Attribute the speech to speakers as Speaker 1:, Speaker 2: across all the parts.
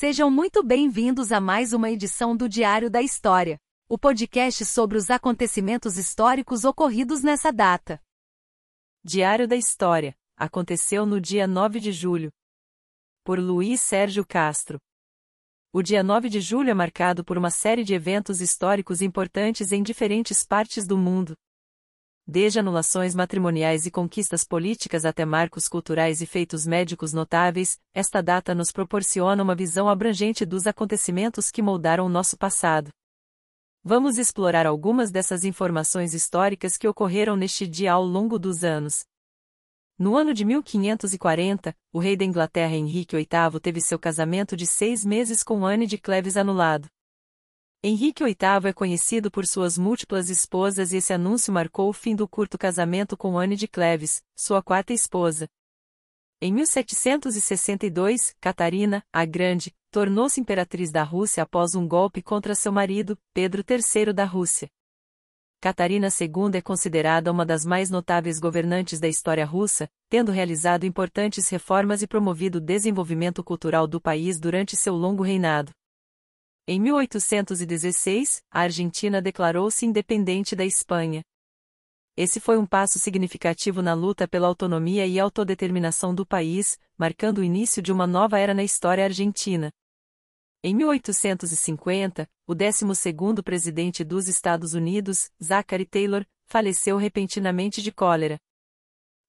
Speaker 1: Sejam muito bem-vindos a mais uma edição do Diário da História, o podcast sobre os acontecimentos históricos ocorridos nessa data.
Speaker 2: Diário da História aconteceu no dia 9 de julho. Por Luiz Sérgio Castro. O dia 9 de julho é marcado por uma série de eventos históricos importantes em diferentes partes do mundo, desde anulações matrimoniais e conquistas políticas até marcos culturais e feitos médicos notáveis, esta data nos proporciona uma visão abrangente dos acontecimentos que moldaram o nosso passado. Vamos explorar algumas dessas informações históricas que ocorreram neste dia ao longo dos anos. No ano de 1540, o rei da Inglaterra Henrique VIII teve seu casamento de seis meses com Anne de Cleves anulado. Henrique VIII é conhecido por suas múltiplas esposas e esse anúncio marcou o fim do curto casamento com Anne de Cleves, sua quarta esposa. Em 1762, Catarina, a Grande, tornou-se imperatriz da Rússia após um golpe contra seu marido, Pedro III da Rússia. Catarina II é considerada uma das mais notáveis governantes da história russa, tendo realizado importantes reformas e promovido o desenvolvimento cultural do país durante seu longo reinado. Em 1816, a Argentina declarou-se independente da Espanha. Esse foi um passo significativo na luta pela autonomia e autodeterminação do país, marcando o início de uma nova era na história argentina. Em 1850, o 12º presidente dos Estados Unidos, Zachary Taylor, faleceu repentinamente de cólera.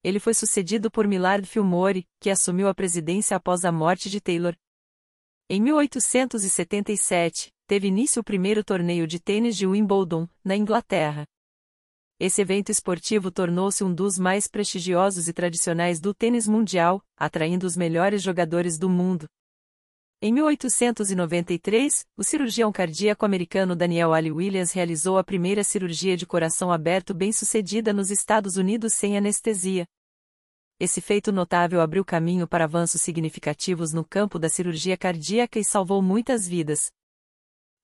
Speaker 2: Ele foi sucedido por Millard Fillmore, que assumiu a presidência após a morte de Taylor, em 1877, teve início o primeiro torneio de tênis de Wimbledon, na Inglaterra. Esse evento esportivo tornou-se um dos mais prestigiosos e tradicionais do tênis mundial, atraindo os melhores jogadores do mundo. Em 1893, o cirurgião cardíaco americano Daniel Ali Williams realizou a primeira cirurgia de coração aberto bem-sucedida nos Estados Unidos sem anestesia, esse feito notável abriu caminho para avanços significativos no campo da cirurgia cardíaca e salvou muitas vidas.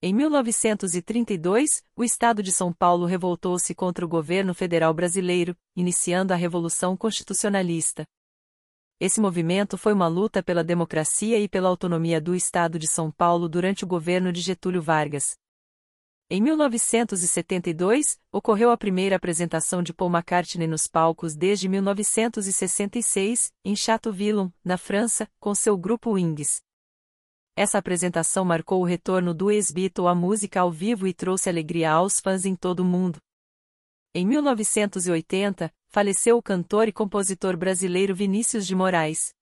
Speaker 2: Em 1932, o Estado de São Paulo revoltou-se contra o governo federal brasileiro, iniciando a Revolução Constitucionalista. Esse movimento foi uma luta pela democracia e pela autonomia do Estado de São Paulo durante o governo de Getúlio Vargas. Em 1972, ocorreu a primeira apresentação de Paul McCartney nos palcos desde 1966, em Chateauvillon, na França, com seu grupo Wings. Essa apresentação marcou o retorno do ex-Beatle à música ao vivo e trouxe alegria aos fãs em todo o mundo. Em 1980, faleceu o cantor e compositor brasileiro Vinícius de Moraes.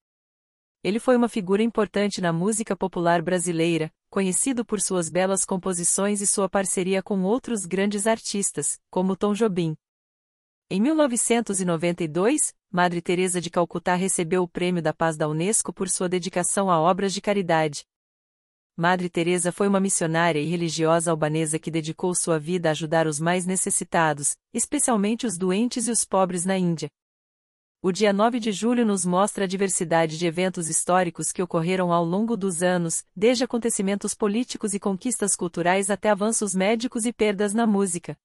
Speaker 2: Ele foi uma figura importante na música popular brasileira, conhecido por suas belas composições e sua parceria com outros grandes artistas, como Tom Jobim. Em 1992, Madre Teresa de Calcutá recebeu o Prêmio da Paz da Unesco por sua dedicação a obras de caridade. Madre Teresa foi uma missionária e religiosa albanesa que dedicou sua vida a ajudar os mais necessitados, especialmente os doentes e os pobres na Índia. O dia 9 de julho nos mostra a diversidade de eventos históricos que ocorreram ao longo dos anos, desde acontecimentos políticos e conquistas culturais até avanços médicos e perdas na música.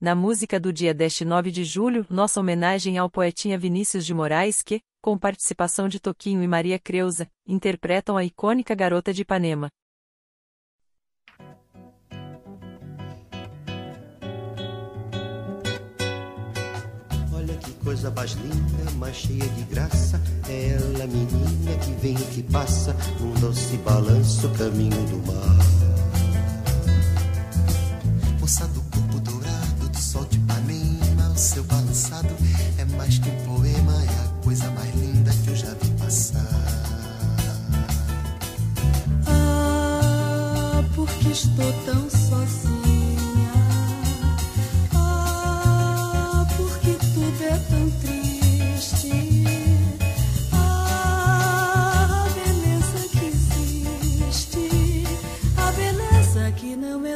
Speaker 2: Na música do dia deste 9 de julho, nossa homenagem ao poetinha Vinícius de Moraes que, com participação de Toquinho e Maria Creuza, interpretam a icônica Garota de Ipanema.
Speaker 3: Coisa mais linda, mais cheia de graça. Ela, menina, que vem e que passa num doce balanço, caminho do mar. Moça do corpo dourado, do sol de Ipanema, o seu balançado é mais que um poema, é a coisa mais linda que eu já vi passar.
Speaker 4: Ah, porque estou tão sozinha